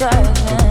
Never